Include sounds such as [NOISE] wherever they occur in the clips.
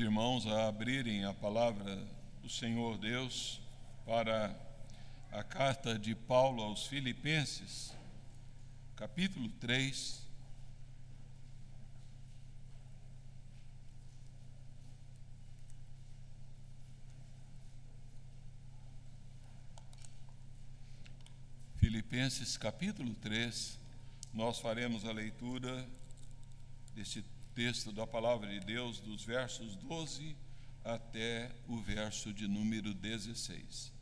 irmãos a abrirem a palavra do Senhor Deus para a carta de Paulo aos Filipenses, capítulo 3. Filipenses capítulo 3, nós faremos a leitura deste texto da palavra de Deus, dos versos 12 até o verso de número 16.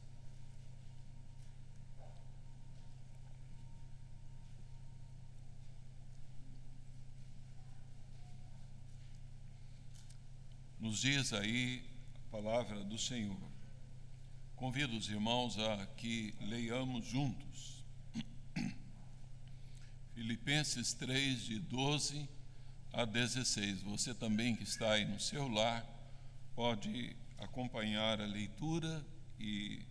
Nos diz aí a palavra do Senhor. Convido os irmãos a que leiamos juntos. [CLEARS THROAT] Filipenses 3, de 12 a 16. Você também que está aí no seu lar, pode acompanhar a leitura e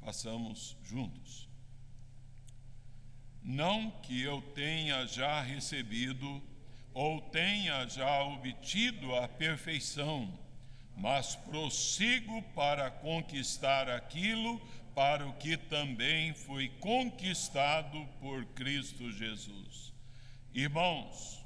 façamos juntos. Não que eu tenha já recebido ou tenha já obtido a perfeição, mas prossigo para conquistar aquilo para o que também foi conquistado por Cristo Jesus. Irmãos,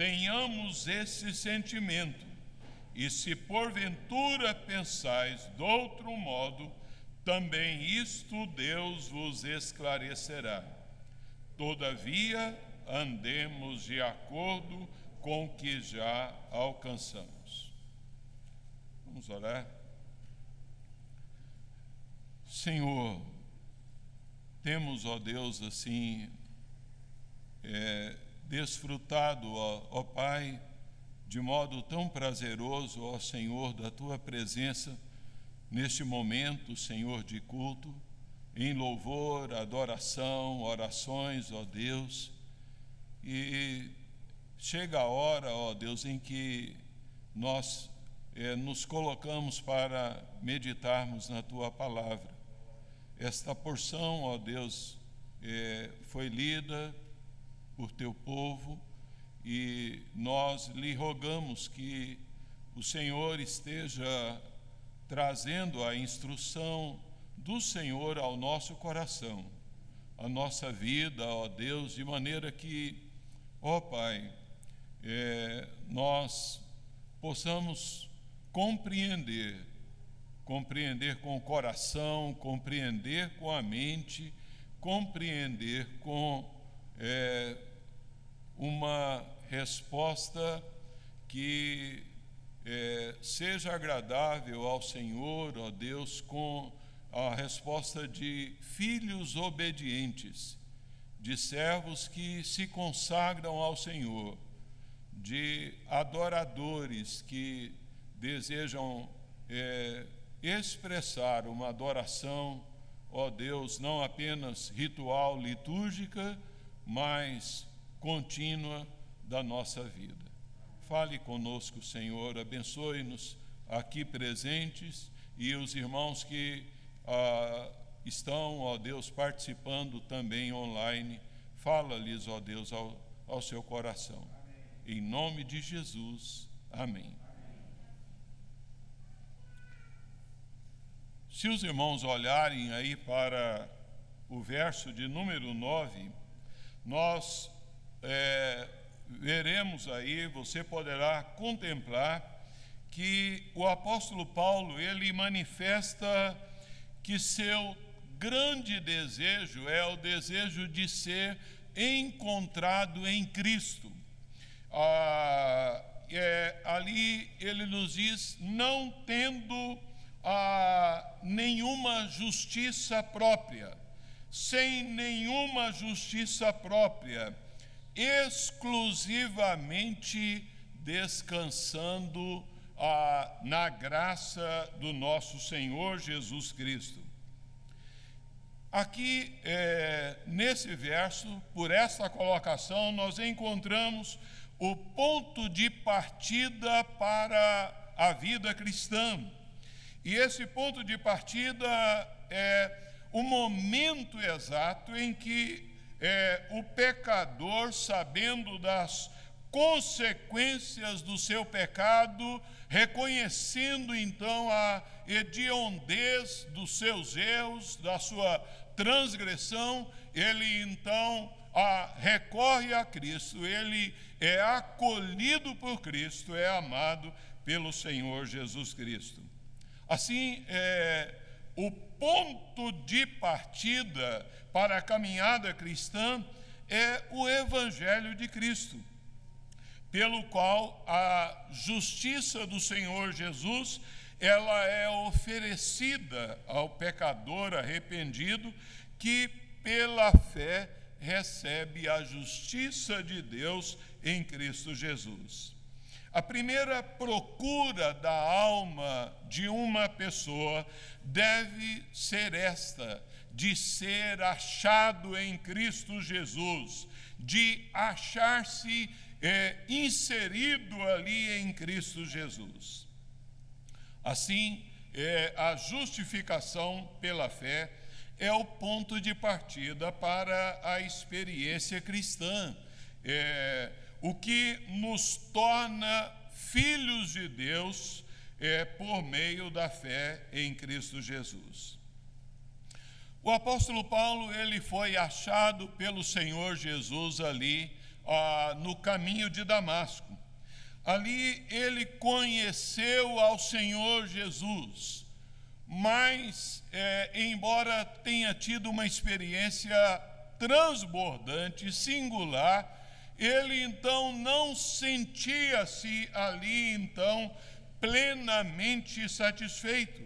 tenhamos esse sentimento, e se porventura pensais de outro modo, também isto Deus vos esclarecerá. Todavia, andemos de acordo com o que já alcançamos. Vamos orar? Senhor, temos, ó Deus, assim, é, desfrutado, ó, ó Pai, de modo tão prazeroso, ó Senhor, da tua presença neste momento, Senhor, de culto, em louvor, adoração, orações, ó Deus. E chega a hora, ó Deus, em que nós é, nos colocamos para meditarmos na tua palavra. Esta porção, ó Deus, é, foi lida por teu povo e nós lhe rogamos que o Senhor esteja trazendo a instrução do Senhor ao nosso coração, a nossa vida, ó Deus, de maneira que, ó Pai, é, nós possamos compreender, compreender com o coração, compreender com a mente, compreender com é, uma resposta que é, seja agradável ao Senhor, ó Deus, com a resposta de filhos obedientes, de servos que se consagram ao Senhor, de adoradores que desejam é, expressar uma adoração, ó Deus, não apenas ritual, litúrgica, mas contínua da nossa vida. Fale conosco, Senhor, abençoe-nos aqui presentes e os irmãos que ah, estão, ó Deus, participando também online. Fala-lhes, ó Deus, ao, ao seu coração. Amém. Em nome de Jesus. Amém. Se os irmãos olharem aí para o verso de número 9, nós é, veremos aí, você poderá contemplar que o apóstolo Paulo ele manifesta que seu grande desejo é o desejo de ser encontrado em Cristo. Ah, é, ali ele nos diz: não tendo ah, nenhuma justiça própria, sem nenhuma justiça própria exclusivamente descansando ah, na graça do nosso Senhor Jesus Cristo. Aqui, é, nesse verso, por esta colocação, nós encontramos o ponto de partida para a vida cristã. E esse ponto de partida é o momento exato em que é, o pecador, sabendo das consequências do seu pecado, reconhecendo então a hediondez dos seus erros, da sua transgressão, ele então a, recorre a Cristo, ele é acolhido por Cristo, é amado pelo Senhor Jesus Cristo. Assim, é, o ponto de partida para a caminhada cristã é o Evangelho de Cristo, pelo qual a justiça do Senhor Jesus ela é oferecida ao pecador arrependido que pela fé recebe a justiça de Deus em Cristo Jesus. A primeira procura da alma de uma pessoa deve ser esta: de ser achado em Cristo Jesus, de achar-se é, inserido ali em Cristo Jesus. Assim, é, a justificação pela fé é o ponto de partida para a experiência cristã, é, o que nos torna filhos de Deus é, por meio da fé em Cristo Jesus. O apóstolo Paulo ele foi achado pelo Senhor Jesus ali ah, no caminho de Damasco. Ali ele conheceu ao Senhor Jesus, mas, é, embora tenha tido uma experiência transbordante, singular, ele então não sentia-se ali então plenamente satisfeito,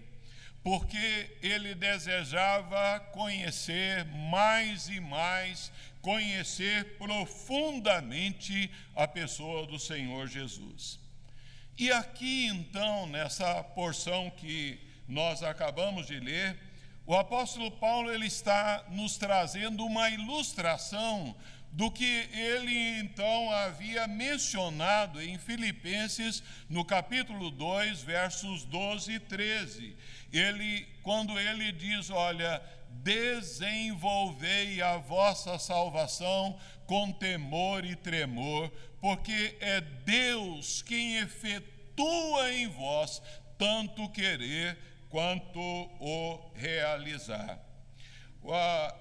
porque ele desejava conhecer mais e mais conhecer profundamente a pessoa do Senhor Jesus. E aqui, então, nessa porção que nós acabamos de ler, o apóstolo Paulo ele está nos trazendo uma ilustração do que ele então havia mencionado em Filipenses, no capítulo 2, versos 12 e 13. Ele, quando ele diz, olha, desenvolvei a vossa salvação com temor e tremor, porque é Deus quem efetua em vós tanto querer quanto o realizar.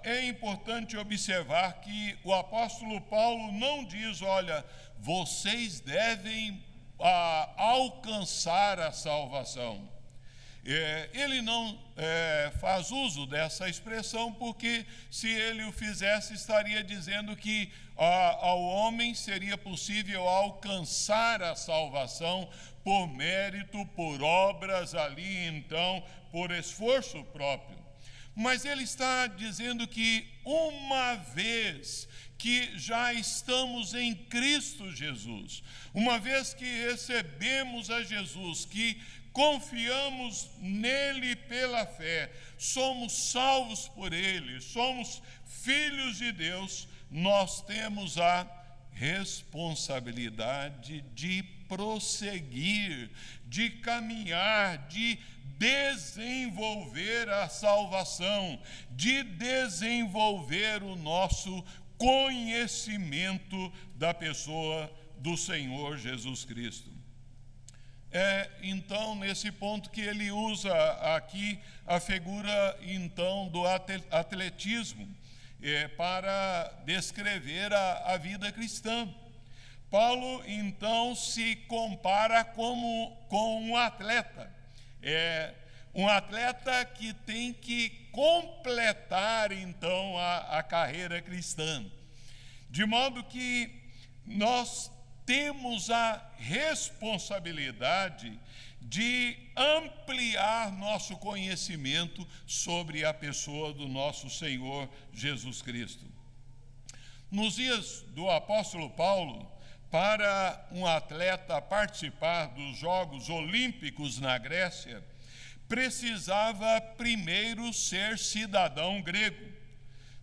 É importante observar que o apóstolo Paulo não diz, olha, vocês devem ah, alcançar a salvação. É, ele não é, faz uso dessa expressão porque, se ele o fizesse, estaria dizendo que a, ao homem seria possível alcançar a salvação por mérito, por obras ali, então, por esforço próprio. Mas ele está dizendo que uma vez que já estamos em Cristo Jesus, uma vez que recebemos a Jesus, que confiamos nele pela fé, somos salvos por ele, somos filhos de Deus, nós temos a responsabilidade de prosseguir, de caminhar, de desenvolver a salvação, de desenvolver o nosso conhecimento da pessoa do Senhor Jesus Cristo. É então nesse ponto que ele usa aqui a figura então do atletismo é, para descrever a, a vida cristã. Paulo então se compara como com um atleta, é um atleta que tem que completar então a, a carreira cristã, de modo que nós temos a responsabilidade de ampliar nosso conhecimento sobre a pessoa do nosso Senhor Jesus Cristo. Nos dias do apóstolo Paulo, para um atleta participar dos Jogos Olímpicos na Grécia, precisava primeiro ser cidadão grego.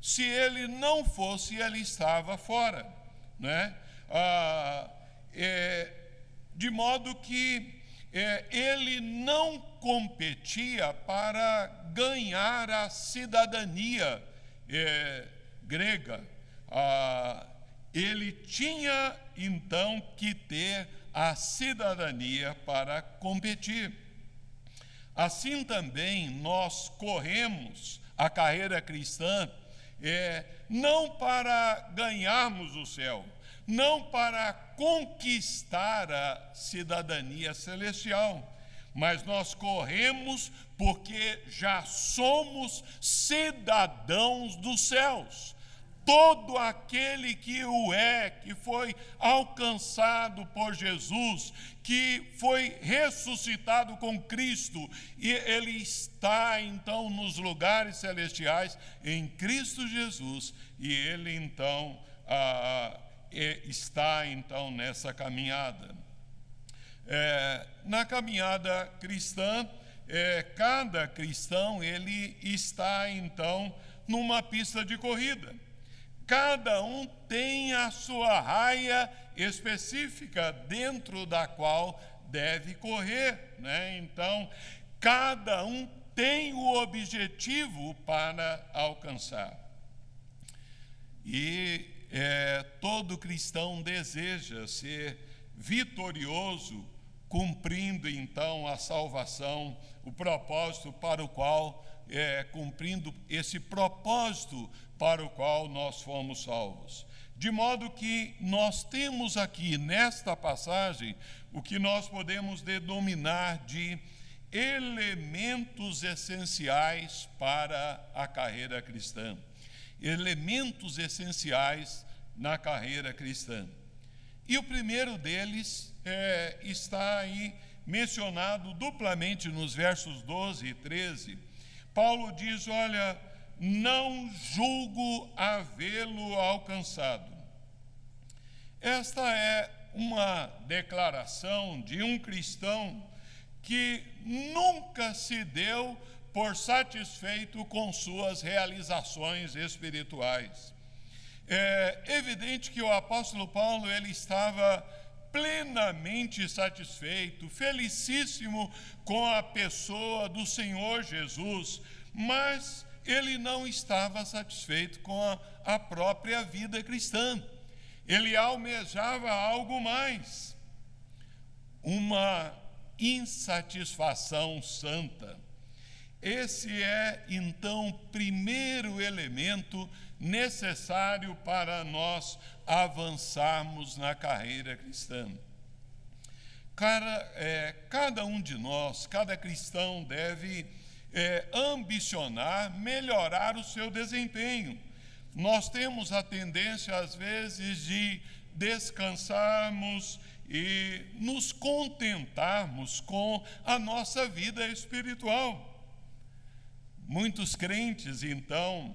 Se ele não fosse, ele estava fora. Né? Ah, é, de modo que é, ele não competia para ganhar a cidadania é, grega. Ah, ele tinha então que ter a cidadania para competir. Assim também nós corremos a carreira cristã é, não para ganharmos o céu, não para conquistar a cidadania celestial, mas nós corremos porque já somos cidadãos dos céus todo aquele que o é, que foi alcançado por Jesus, que foi ressuscitado com Cristo, e ele está então nos lugares celestiais em Cristo Jesus, e ele então ah, está então nessa caminhada. É, na caminhada cristã, é, cada cristão ele está então numa pista de corrida cada um tem a sua raia específica dentro da qual deve correr, né? Então, cada um tem o objetivo para alcançar. E é, todo cristão deseja ser vitorioso, cumprindo então a salvação, o propósito para o qual, é, cumprindo esse propósito para o qual nós fomos salvos. De modo que nós temos aqui nesta passagem o que nós podemos denominar de elementos essenciais para a carreira cristã. Elementos essenciais na carreira cristã. E o primeiro deles é, está aí mencionado duplamente nos versos 12 e 13. Paulo diz: Olha, não julgo havê-lo alcançado. Esta é uma declaração de um cristão que nunca se deu por satisfeito com suas realizações espirituais. É evidente que o apóstolo Paulo ele estava plenamente satisfeito, felicíssimo com a pessoa do Senhor Jesus, mas ele não estava satisfeito com a, a própria vida cristã. Ele almejava algo mais, uma insatisfação santa. Esse é, então, o primeiro elemento necessário para nós avançarmos na carreira cristã. É, cada um de nós, cada cristão deve é, ambicionar melhorar o seu desempenho. Nós temos a tendência, às vezes, de descansarmos e nos contentarmos com a nossa vida espiritual. Muitos crentes, então,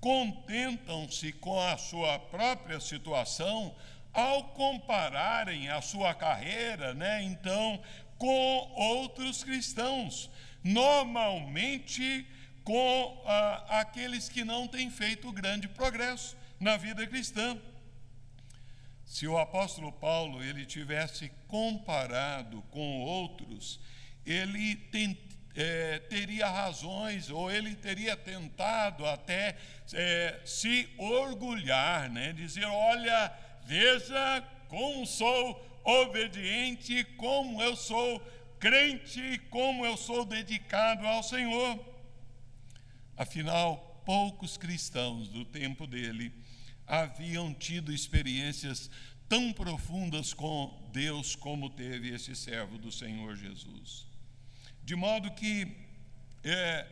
contentam-se com a sua própria situação ao compararem a sua carreira, né, então, com outros cristãos normalmente com ah, aqueles que não têm feito grande progresso na vida cristã. Se o apóstolo Paulo ele tivesse comparado com outros, ele tem, é, teria razões ou ele teria tentado até é, se orgulhar, né? dizer: olha, veja como sou obediente, como eu sou crente como eu sou dedicado ao Senhor. Afinal, poucos cristãos do tempo dele haviam tido experiências tão profundas com Deus como teve esse servo do Senhor Jesus. De modo que, é,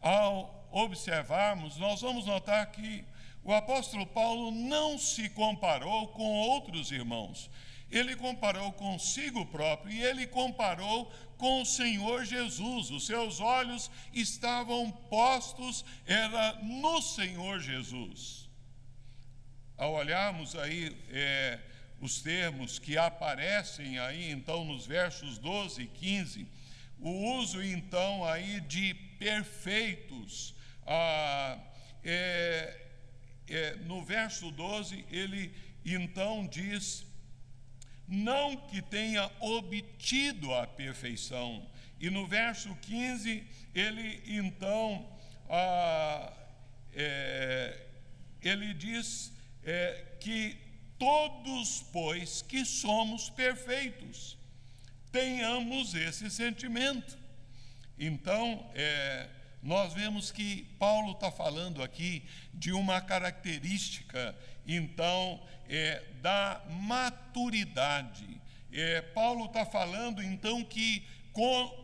ao observarmos, nós vamos notar que o apóstolo Paulo não se comparou com outros irmãos ele comparou consigo próprio e ele comparou com o Senhor Jesus. Os seus olhos estavam postos, era no Senhor Jesus. Ao olharmos aí é, os termos que aparecem aí, então, nos versos 12 e 15, o uso, então, aí de perfeitos. Ah, é, é, no verso 12, ele então diz: não que tenha obtido a perfeição. E no verso 15, ele então, ah, é, ele diz é, que todos, pois, que somos perfeitos, tenhamos esse sentimento. Então, é, nós vemos que Paulo está falando aqui de uma característica, então, é, da maturidade. É, Paulo está falando, então, que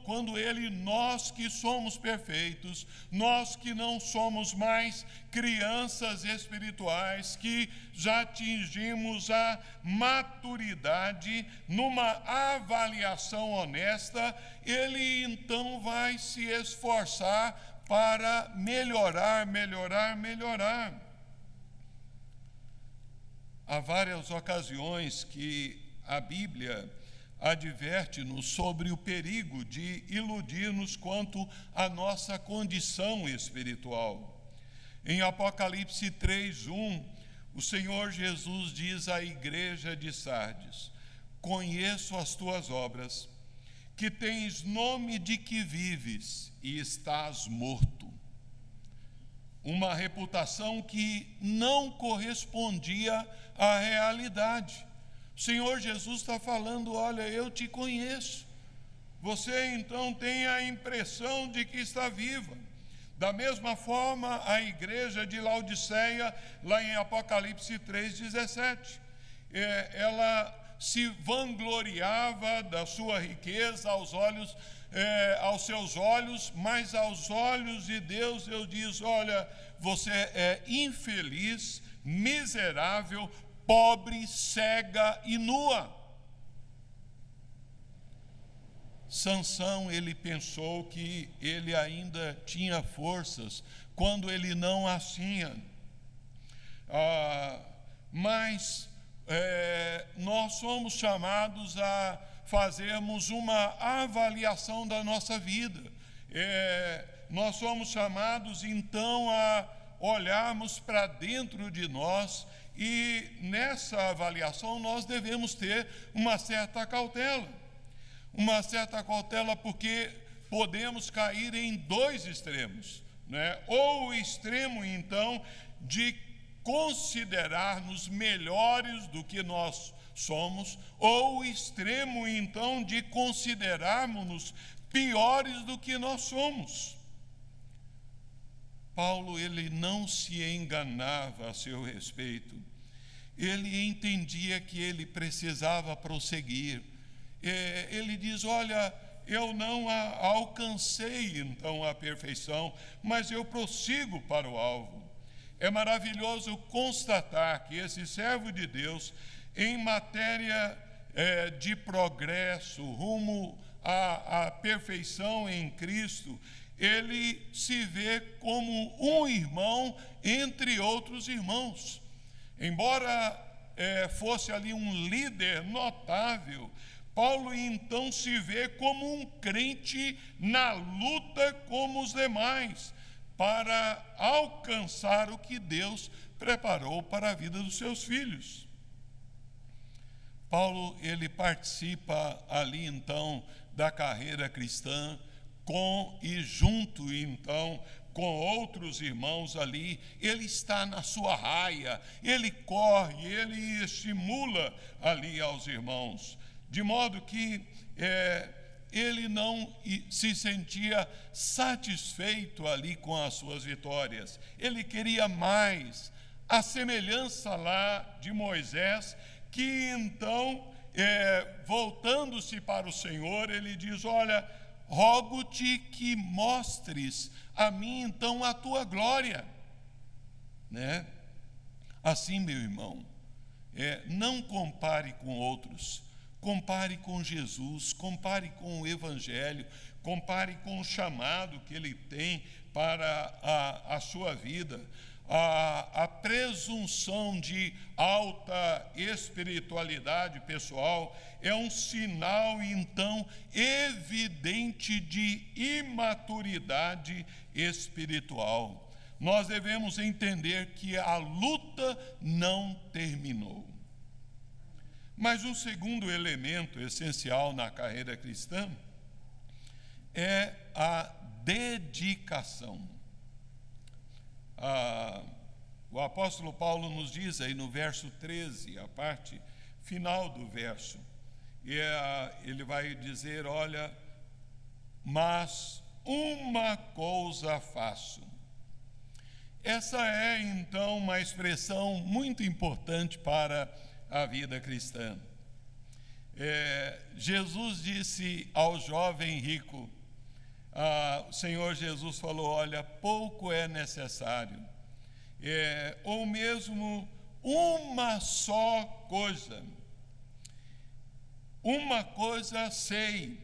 quando ele, nós que somos perfeitos, nós que não somos mais crianças espirituais, que já atingimos a maturidade numa avaliação honesta, ele então vai se esforçar para melhorar, melhorar, melhorar. Há várias ocasiões que a Bíblia adverte-nos sobre o perigo de iludir-nos quanto à nossa condição espiritual. Em Apocalipse 3:1, o Senhor Jesus diz à igreja de Sardes: Conheço as tuas obras, que tens nome de que vives e estás morto. Uma reputação que não correspondia à realidade o Senhor Jesus está falando: olha, eu te conheço. Você então tem a impressão de que está viva. Da mesma forma, a igreja de Laodiceia, lá em Apocalipse 3,17, é, ela se vangloriava da sua riqueza aos olhos, é, aos seus olhos, mas aos olhos de Deus, eu diz: olha, você é infeliz, miserável, pobre, cega e nua. Sansão, ele pensou que ele ainda tinha forças quando ele não as tinha. Ah, mas é, nós somos chamados a fazermos uma avaliação da nossa vida. É, nós somos chamados então a olharmos para dentro de nós e nessa avaliação nós devemos ter uma certa cautela. Uma certa cautela porque podemos cair em dois extremos, né? Ou o extremo então de considerar-nos melhores do que nós somos, ou o extremo então de considerarmos-nos piores do que nós somos. Paulo ele não se enganava a seu respeito. Ele entendia que ele precisava prosseguir. É, ele diz: Olha, eu não alcancei então a perfeição, mas eu prossigo para o alvo. É maravilhoso constatar que esse servo de Deus, em matéria é, de progresso rumo à, à perfeição em Cristo, ele se vê como um irmão entre outros irmãos. Embora é, fosse ali um líder notável, Paulo então se vê como um crente na luta como os demais, para alcançar o que Deus preparou para a vida dos seus filhos. Paulo ele participa ali então da carreira cristã com e junto então com outros irmãos ali, ele está na sua raia, ele corre, ele estimula ali aos irmãos, de modo que é, ele não se sentia satisfeito ali com as suas vitórias, ele queria mais, a semelhança lá de Moisés, que então, é, voltando-se para o Senhor, ele diz: Olha, rogo-te que mostres a mim então a tua glória, né? Assim, meu irmão, é, não compare com outros, compare com Jesus, compare com o Evangelho, compare com o chamado que ele tem para a, a sua vida. A, a presunção de alta espiritualidade pessoal é um sinal, então, evidente de imaturidade espiritual. Nós devemos entender que a luta não terminou. Mas um segundo elemento essencial na carreira cristã é a dedicação. Ah, o apóstolo Paulo nos diz aí no verso 13, a parte final do verso, e, ah, ele vai dizer: Olha, mas uma coisa faço. Essa é então uma expressão muito importante para a vida cristã. É, Jesus disse ao jovem rico: ah, o Senhor Jesus falou: Olha, pouco é necessário, é, ou mesmo uma só coisa. Uma coisa sei,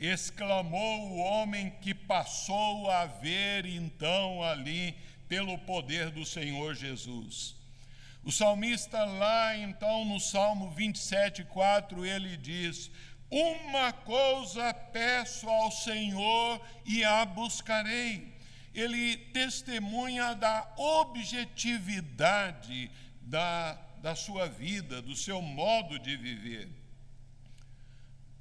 exclamou o homem que passou a ver então ali pelo poder do Senhor Jesus. O salmista, lá então no Salmo 27, 4, ele diz: Uma coisa peço ao Senhor e a buscarei. Ele testemunha da objetividade da, da sua vida, do seu modo de viver.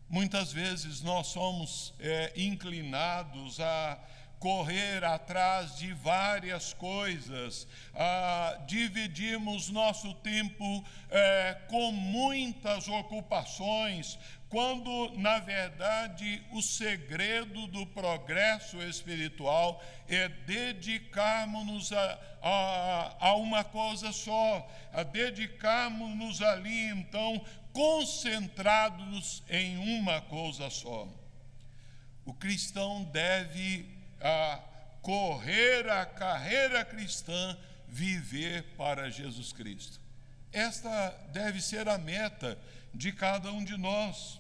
Muitas vezes nós somos é, inclinados a correr atrás de várias coisas, ah, dividimos nosso tempo eh, com muitas ocupações, quando na verdade o segredo do progresso espiritual é dedicarmos-nos a, a, a, uma coisa só, a dedicarmos-nos ali então concentrados em uma coisa só. O cristão deve a correr a carreira cristã, viver para Jesus Cristo. Esta deve ser a meta de cada um de nós.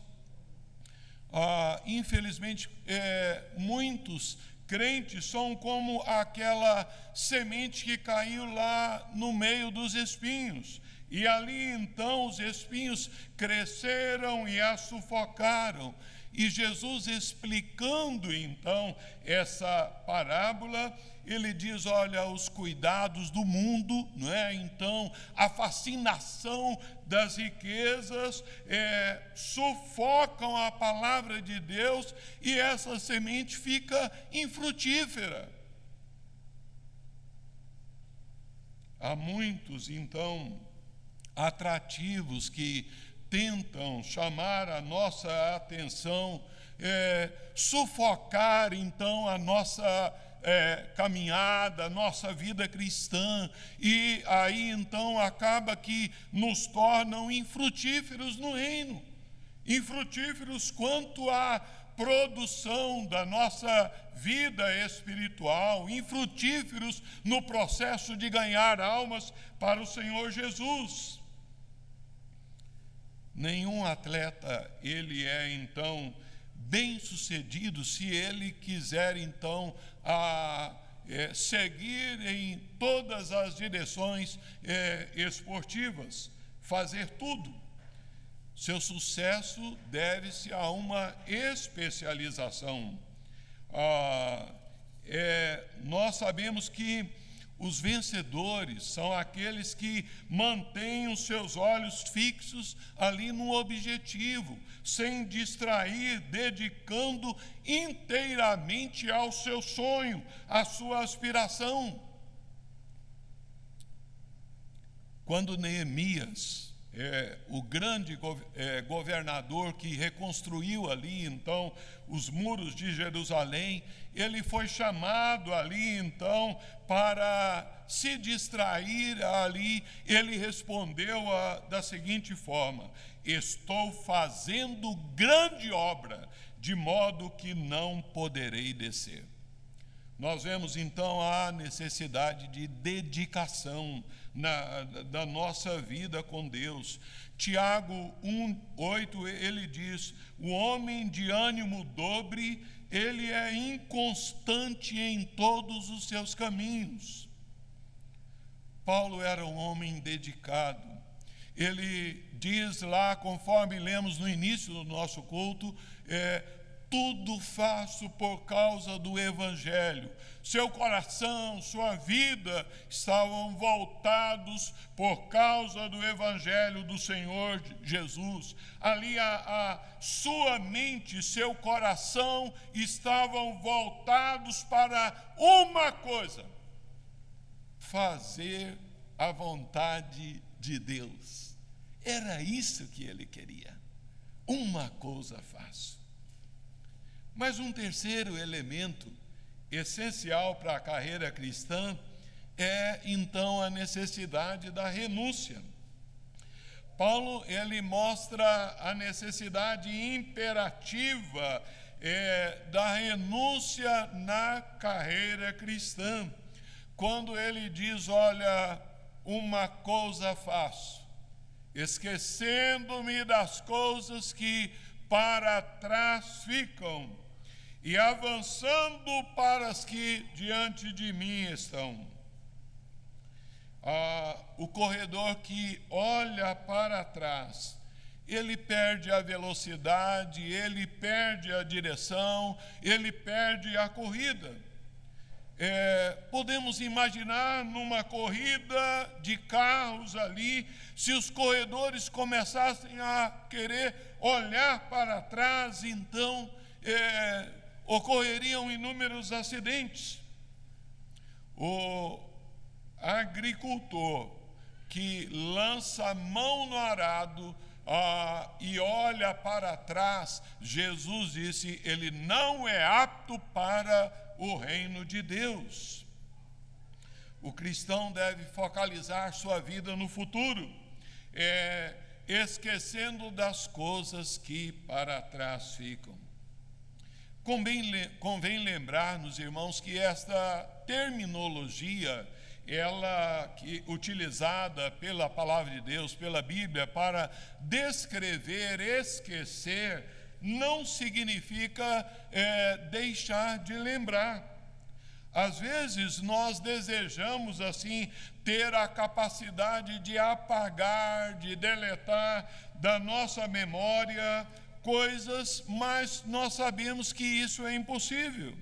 Ah, infelizmente, é, muitos crentes são como aquela semente que caiu lá no meio dos espinhos. E ali então os espinhos cresceram e a sufocaram. E Jesus explicando então essa parábola, ele diz: olha, os cuidados do mundo, não é? Então, a fascinação das riquezas é, sufocam a palavra de Deus e essa semente fica infrutífera. Há muitos, então, atrativos que tentam chamar a nossa atenção, é, sufocar então a nossa é, caminhada, nossa vida cristã, e aí então acaba que nos tornam infrutíferos no reino, infrutíferos quanto à produção da nossa vida espiritual, infrutíferos no processo de ganhar almas para o Senhor Jesus. Nenhum atleta ele é então bem sucedido se ele quiser então a, é, seguir em todas as direções é, esportivas, fazer tudo. Seu sucesso deve-se a uma especialização. Ah, é, nós sabemos que os vencedores são aqueles que mantêm os seus olhos fixos ali no objetivo, sem distrair, dedicando inteiramente ao seu sonho, à sua aspiração. Quando Neemias é, o grande é, governador que reconstruiu ali então os muros de Jerusalém, ele foi chamado ali então para se distrair ali. Ele respondeu a, da seguinte forma: Estou fazendo grande obra, de modo que não poderei descer. Nós vemos então a necessidade de dedicação na, da nossa vida com Deus. Tiago 1,8 ele diz: O homem de ânimo dobre, ele é inconstante em todos os seus caminhos. Paulo era um homem dedicado. Ele diz lá, conforme lemos no início do nosso culto, é, tudo faço por causa do Evangelho. Seu coração, sua vida estavam voltados por causa do Evangelho do Senhor Jesus. Ali a, a sua mente, seu coração estavam voltados para uma coisa: fazer a vontade de Deus. Era isso que ele queria. Uma coisa fácil. Mas um terceiro elemento essencial para a carreira cristã é então a necessidade da renúncia. Paulo ele mostra a necessidade imperativa é, da renúncia na carreira cristã, quando ele diz: Olha, uma coisa faço, esquecendo-me das coisas que para trás ficam e avançando para as que diante de mim estão. Ah, o corredor que olha para trás, ele perde a velocidade, ele perde a direção, ele perde a corrida. É, podemos imaginar numa corrida de carros ali, se os corredores começassem a querer olhar para trás, então é, ocorreriam inúmeros acidentes. O agricultor que lança a mão no arado ah, e olha para trás, Jesus disse: ele não é apto para o reino de Deus. O cristão deve focalizar sua vida no futuro, é, esquecendo das coisas que para trás ficam. Convém, convém lembrar nos irmãos que esta terminologia, ela que utilizada pela palavra de Deus, pela Bíblia, para descrever, esquecer, não significa é, deixar de lembrar. Às vezes nós desejamos assim ter a capacidade de apagar, de deletar da nossa memória coisas, mas nós sabemos que isso é impossível.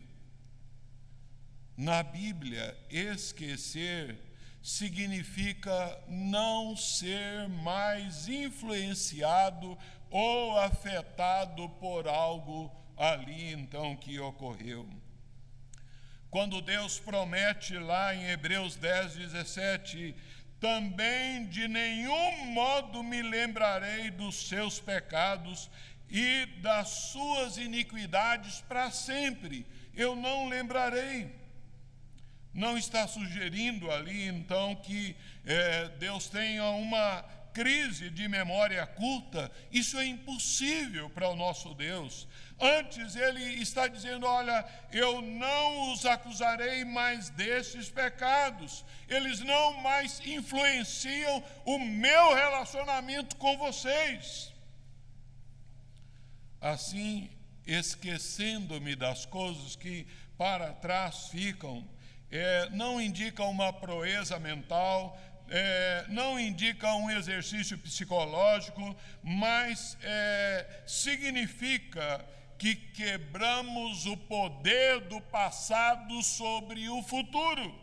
Na Bíblia, esquecer significa não ser mais influenciado ou afetado por algo ali então que ocorreu. Quando Deus promete lá em Hebreus 10, 17, também de nenhum modo me lembrarei dos seus pecados e das suas iniquidades para sempre. Eu não lembrarei. Não está sugerindo ali, então, que é, Deus tenha uma crise de memória culta. Isso é impossível para o nosso Deus. Antes, ele está dizendo: Olha, eu não os acusarei mais desses pecados, eles não mais influenciam o meu relacionamento com vocês. Assim, esquecendo-me das coisas que para trás ficam, é, não indica uma proeza mental, é, não indica um exercício psicológico, mas é, significa que quebramos o poder do passado sobre o futuro.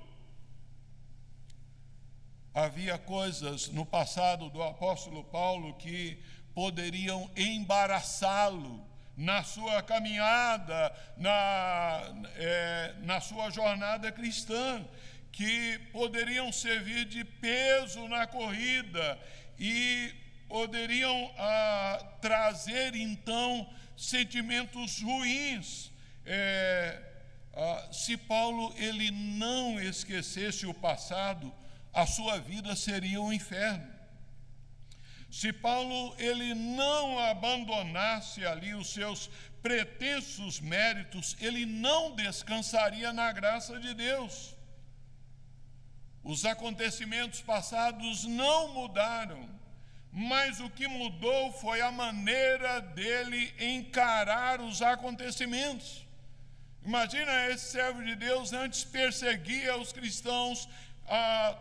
Havia coisas no passado do apóstolo Paulo que poderiam embaraçá-lo na sua caminhada, na, é, na sua jornada cristã, que poderiam servir de peso na corrida e poderiam ah, trazer então sentimentos ruins. É, ah, se Paulo ele não esquecesse o passado, a sua vida seria um inferno. Se Paulo ele não abandonasse ali os seus pretensos méritos, ele não descansaria na graça de Deus. Os acontecimentos passados não mudaram, mas o que mudou foi a maneira dele encarar os acontecimentos. Imagina esse servo de Deus antes perseguia os cristãos, ah,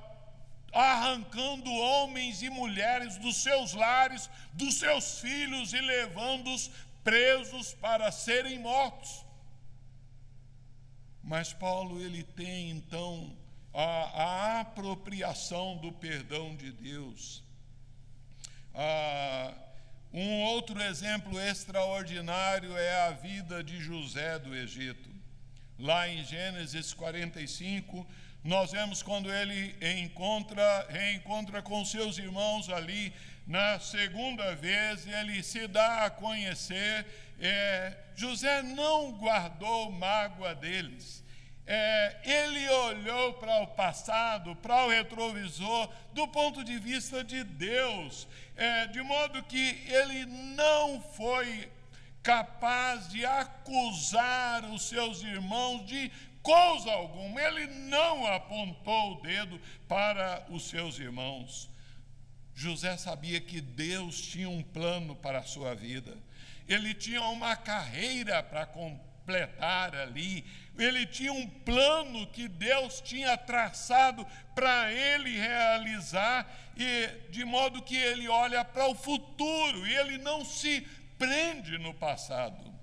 arrancando homens e mulheres dos seus lares, dos seus filhos e levando-os presos para serem mortos. Mas Paulo ele tem então a, a apropriação do perdão de Deus. Ah, um outro exemplo extraordinário é a vida de José do Egito. Lá em Gênesis 45, nós vemos quando ele encontra, reencontra com seus irmãos ali na segunda vez, ele se dá a conhecer. É, José não guardou mágoa deles. É, ele olhou para o passado, para o retrovisor, do ponto de vista de Deus, é, de modo que ele não foi capaz de acusar os seus irmãos de coisa alguma, ele não apontou o dedo para os seus irmãos. José sabia que Deus tinha um plano para a sua vida, ele tinha uma carreira para completar ali, ele tinha um plano que Deus tinha traçado para ele realizar, e de modo que ele olha para o futuro e ele não se prende no passado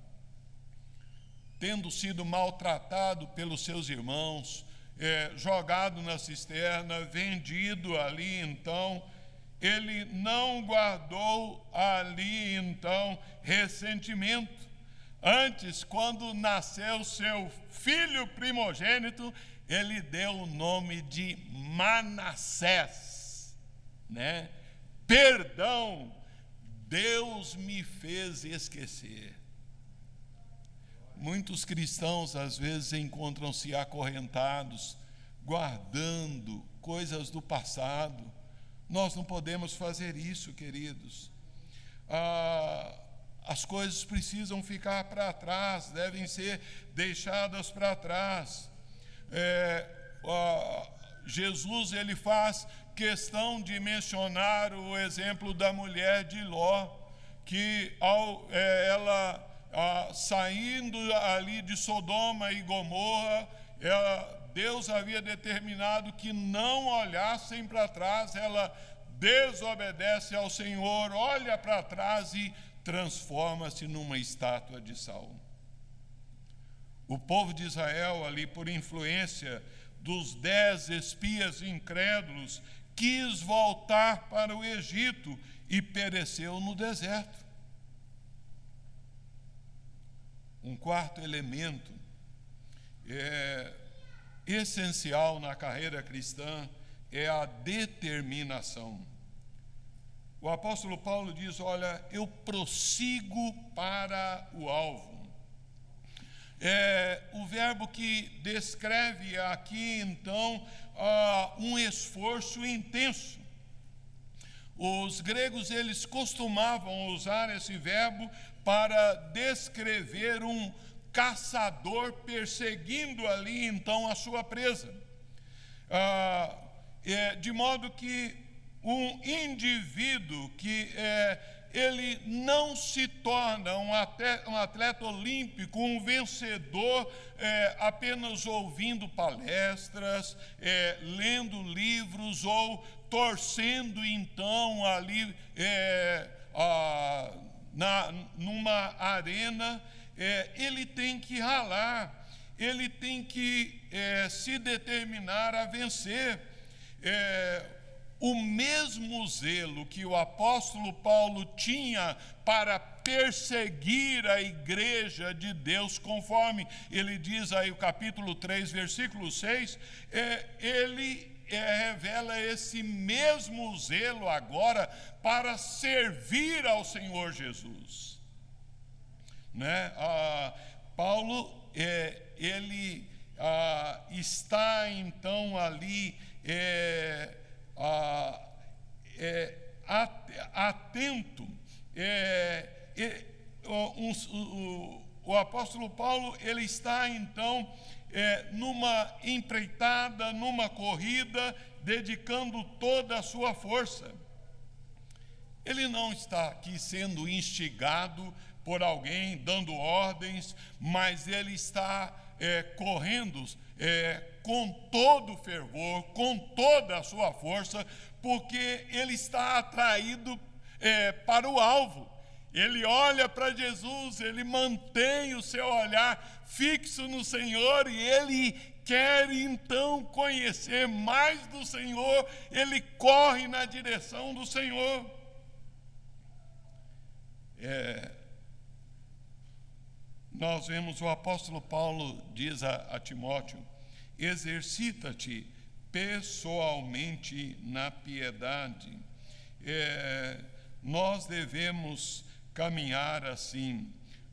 tendo sido maltratado pelos seus irmãos, é, jogado na cisterna, vendido ali, então, ele não guardou ali, então, ressentimento. Antes, quando nasceu seu filho primogênito, ele deu o nome de Manassés, né? Perdão, Deus me fez esquecer. Muitos cristãos às vezes encontram-se acorrentados, guardando coisas do passado. Nós não podemos fazer isso, queridos. Ah, as coisas precisam ficar para trás, devem ser deixadas para trás. É, ah, Jesus ele faz questão de mencionar o exemplo da mulher de Ló, que ao é, ela ah, saindo ali de Sodoma e Gomorra, ela, Deus havia determinado que não olhassem para trás, ela desobedece ao Senhor, olha para trás e transforma-se numa estátua de sal. O povo de Israel, ali por influência dos dez espias incrédulos, quis voltar para o Egito e pereceu no deserto. Um quarto elemento é, essencial na carreira cristã é a determinação. O apóstolo Paulo diz: Olha, eu prossigo para o alvo. É, o verbo que descreve aqui, então, uh, um esforço intenso. Os gregos eles costumavam usar esse verbo para descrever um caçador perseguindo ali então a sua presa. Ah, é, de modo que um indivíduo que é, ele não se torna um atleta, um atleta olímpico, um vencedor, é, apenas ouvindo palestras, é, lendo livros ou torcendo então ali é, a, na, numa arena, é, ele tem que ralar, ele tem que é, se determinar a vencer. É, o mesmo zelo que o apóstolo Paulo tinha para perseguir a igreja de Deus, conforme ele diz aí o capítulo 3, versículo 6, é, ele revela esse mesmo zelo agora para servir ao Senhor Jesus. Né? Ah, Paulo, é, ele ah, está então ali é, ah, é, atento. É, um, o, o apóstolo Paulo, ele está então é, numa empreitada, numa corrida, dedicando toda a sua força. Ele não está aqui sendo instigado por alguém, dando ordens, mas ele está é, correndo é, com todo fervor, com toda a sua força, porque ele está atraído é, para o alvo. Ele olha para Jesus, ele mantém o seu olhar fixo no Senhor e ele quer então conhecer mais do Senhor, ele corre na direção do Senhor. É, nós vemos o apóstolo Paulo diz a, a Timóteo: exercita-te pessoalmente na piedade. É, nós devemos caminhar assim.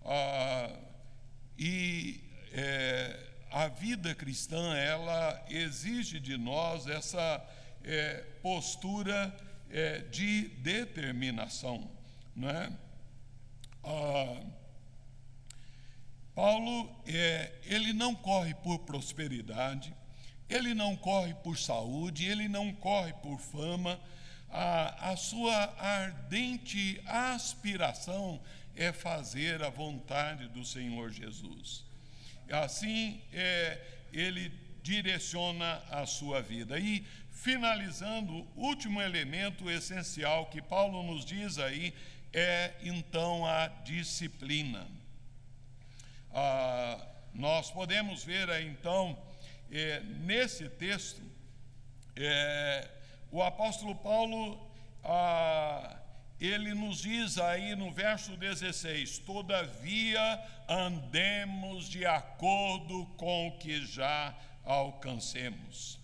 Ah, e é, a vida cristã, ela exige de nós essa é, postura é, de determinação. Não é? Ah, Paulo, é, ele não corre por prosperidade, ele não corre por saúde, ele não corre por fama, a, a sua ardente aspiração é fazer a vontade do Senhor Jesus. Assim, é, ele direciona a sua vida. E, finalizando, o último elemento essencial que Paulo nos diz aí é, então, a disciplina. Ah, nós podemos ver então, é, nesse texto, é, o apóstolo Paulo. Ah, ele nos diz aí no verso 16: Todavia andemos de acordo com o que já alcancemos.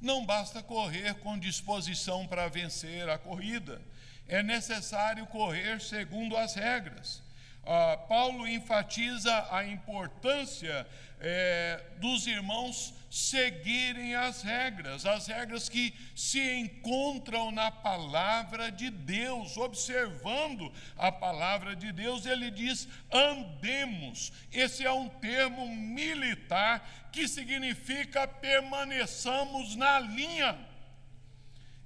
Não basta correr com disposição para vencer a corrida, é necessário correr segundo as regras. Ah, Paulo enfatiza a importância é, dos irmãos seguirem as regras, as regras que se encontram na palavra de Deus, observando a palavra de Deus, ele diz: andemos. Esse é um termo militar que significa permaneçamos na linha.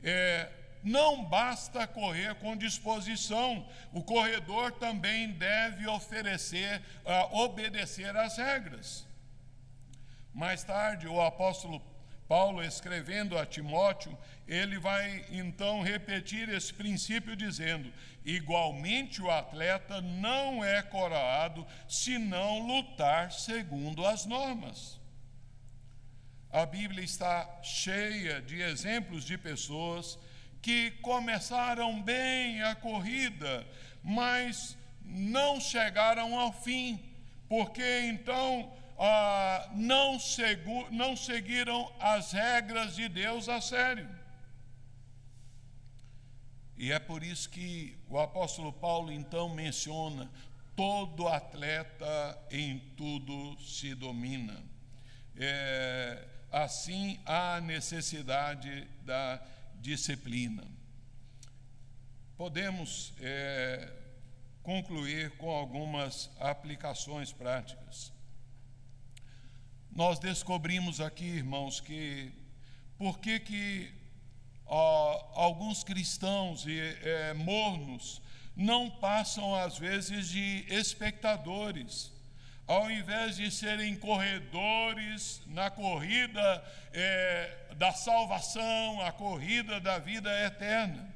É, não basta correr com disposição, o corredor também deve oferecer, uh, obedecer às regras. Mais tarde, o apóstolo Paulo, escrevendo a Timóteo, ele vai então repetir esse princípio, dizendo: igualmente o atleta não é coroado se não lutar segundo as normas. A Bíblia está cheia de exemplos de pessoas que começaram bem a corrida, mas não chegaram ao fim, porque então ah, não, segu, não seguiram as regras de Deus a sério. E é por isso que o apóstolo Paulo então menciona: todo atleta em tudo se domina. É, assim há necessidade da disciplina. Podemos é, concluir com algumas aplicações práticas. Nós descobrimos aqui, irmãos, que por que que ó, alguns cristãos e é, mornos não passam às vezes de espectadores, ao invés de serem corredores na corrida é, da salvação, a corrida da vida eterna.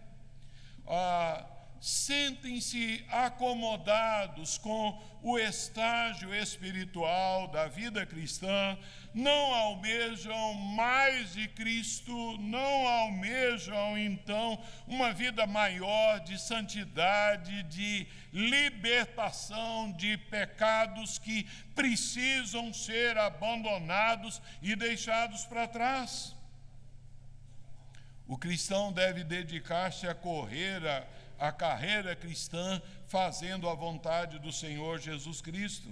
Ah, sentem-se acomodados com o estágio espiritual da vida cristã, não almejam mais de Cristo, não almejam então uma vida maior de santidade, de libertação de pecados que precisam ser abandonados e deixados para trás. O cristão deve dedicar-se a correr a a carreira cristã fazendo a vontade do Senhor Jesus Cristo.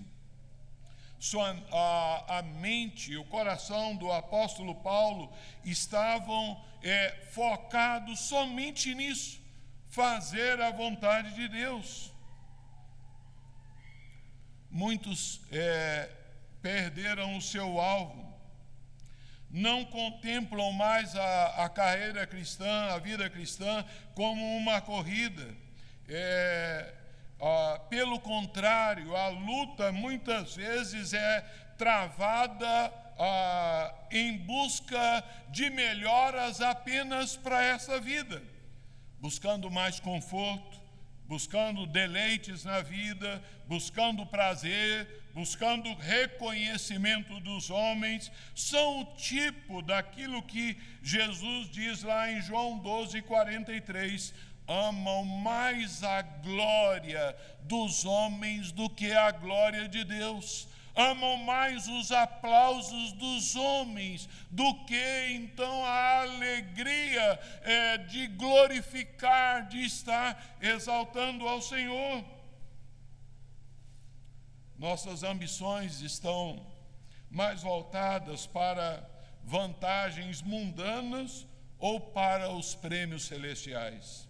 Sua, a, a mente, o coração do apóstolo Paulo estavam é, focados somente nisso, fazer a vontade de Deus. Muitos é, perderam o seu alvo, não contemplam mais a, a carreira cristã, a vida cristã, como uma corrida. É, ah, pelo contrário, a luta muitas vezes é travada ah, em busca de melhoras apenas para essa vida, buscando mais conforto, buscando deleites na vida, buscando prazer, buscando reconhecimento dos homens, são o tipo daquilo que Jesus diz lá em João 12, 43. Amam mais a glória dos homens do que a glória de Deus amam mais os aplausos dos homens do que então a alegria é, de glorificar, de estar exaltando ao Senhor. Nossas ambições estão mais voltadas para vantagens mundanas ou para os prêmios celestiais.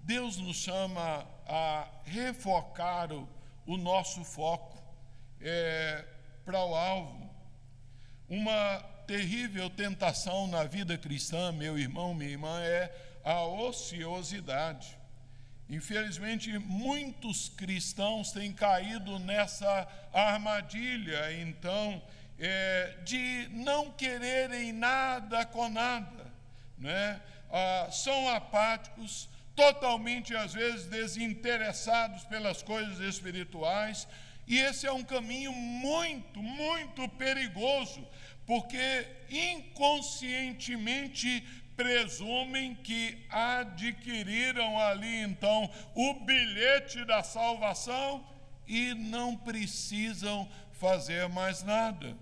Deus nos chama a refocar o, o nosso foco é, para o alvo. Uma terrível tentação na vida cristã, meu irmão, minha irmã, é a ociosidade. Infelizmente, muitos cristãos têm caído nessa armadilha, então, é, de não quererem nada com nada, né? Ah, são apáticos, totalmente, às vezes, desinteressados pelas coisas espirituais, e esse é um caminho muito, muito perigoso, porque inconscientemente presumem que adquiriram ali então o bilhete da salvação e não precisam fazer mais nada.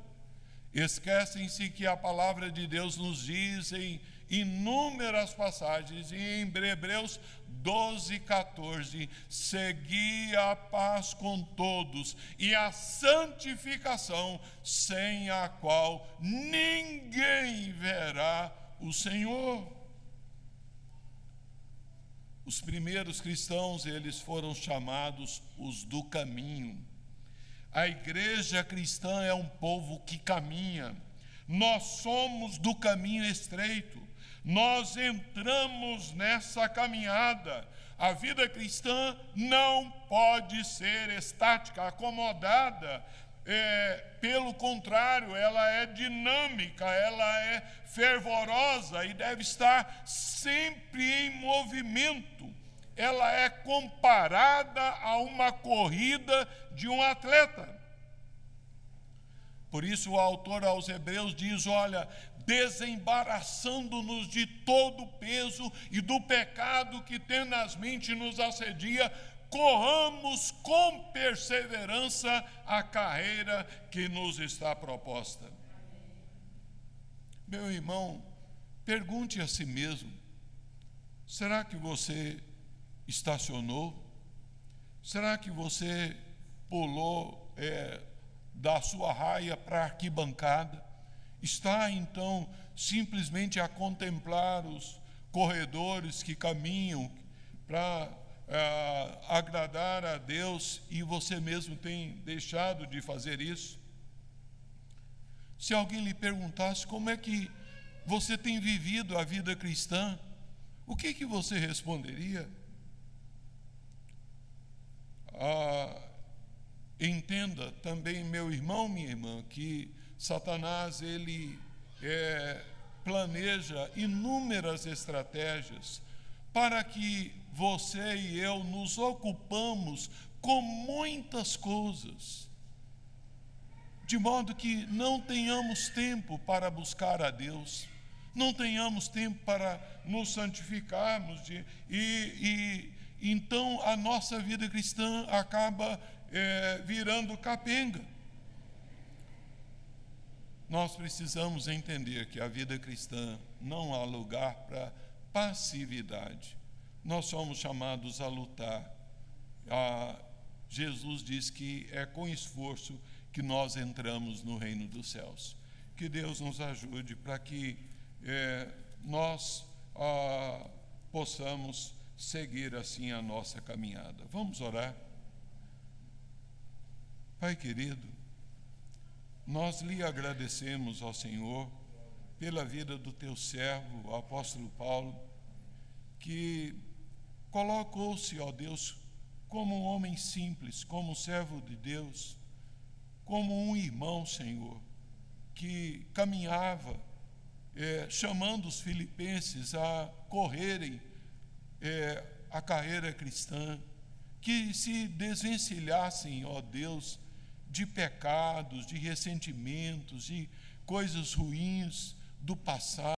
Esquecem-se que a palavra de Deus nos diz em inúmeras passagens, e em Hebreus 12, 14: segui a paz com todos e a santificação, sem a qual ninguém verá o Senhor. Os primeiros cristãos, eles foram chamados os do caminho. A igreja cristã é um povo que caminha. Nós somos do caminho estreito. Nós entramos nessa caminhada. A vida cristã não pode ser estática, acomodada. É, pelo contrário, ela é dinâmica, ela é fervorosa e deve estar sempre em movimento. Ela é comparada a uma corrida de um atleta. Por isso, o autor aos Hebreus diz: Olha, desembaraçando-nos de todo o peso e do pecado que tenazmente nos assedia, corramos com perseverança a carreira que nos está proposta. Meu irmão, pergunte a si mesmo: será que você estacionou? Será que você pulou é, da sua raia para a arquibancada? Está então simplesmente a contemplar os corredores que caminham para é, agradar a Deus e você mesmo tem deixado de fazer isso? Se alguém lhe perguntasse como é que você tem vivido a vida cristã, o que, que você responderia? Ah, entenda também, meu irmão, minha irmã, que Satanás ele é, planeja inúmeras estratégias para que você e eu nos ocupamos com muitas coisas, de modo que não tenhamos tempo para buscar a Deus, não tenhamos tempo para nos santificarmos, de, e, e então a nossa vida cristã acaba é, virando capenga. Nós precisamos entender que a vida cristã não há lugar para passividade. Nós somos chamados a lutar. Ah, Jesus diz que é com esforço que nós entramos no reino dos céus. Que Deus nos ajude para que é, nós ah, possamos seguir assim a nossa caminhada. Vamos orar. Pai querido, nós lhe agradecemos ao Senhor pela vida do teu servo, o apóstolo Paulo, que colocou-se, ó Deus, como um homem simples, como um servo de Deus, como um irmão, Senhor, que caminhava é, chamando os filipenses a correrem é, a carreira cristã, que se desvencilhassem, ó Deus, de pecados, de ressentimentos, de coisas ruins do passado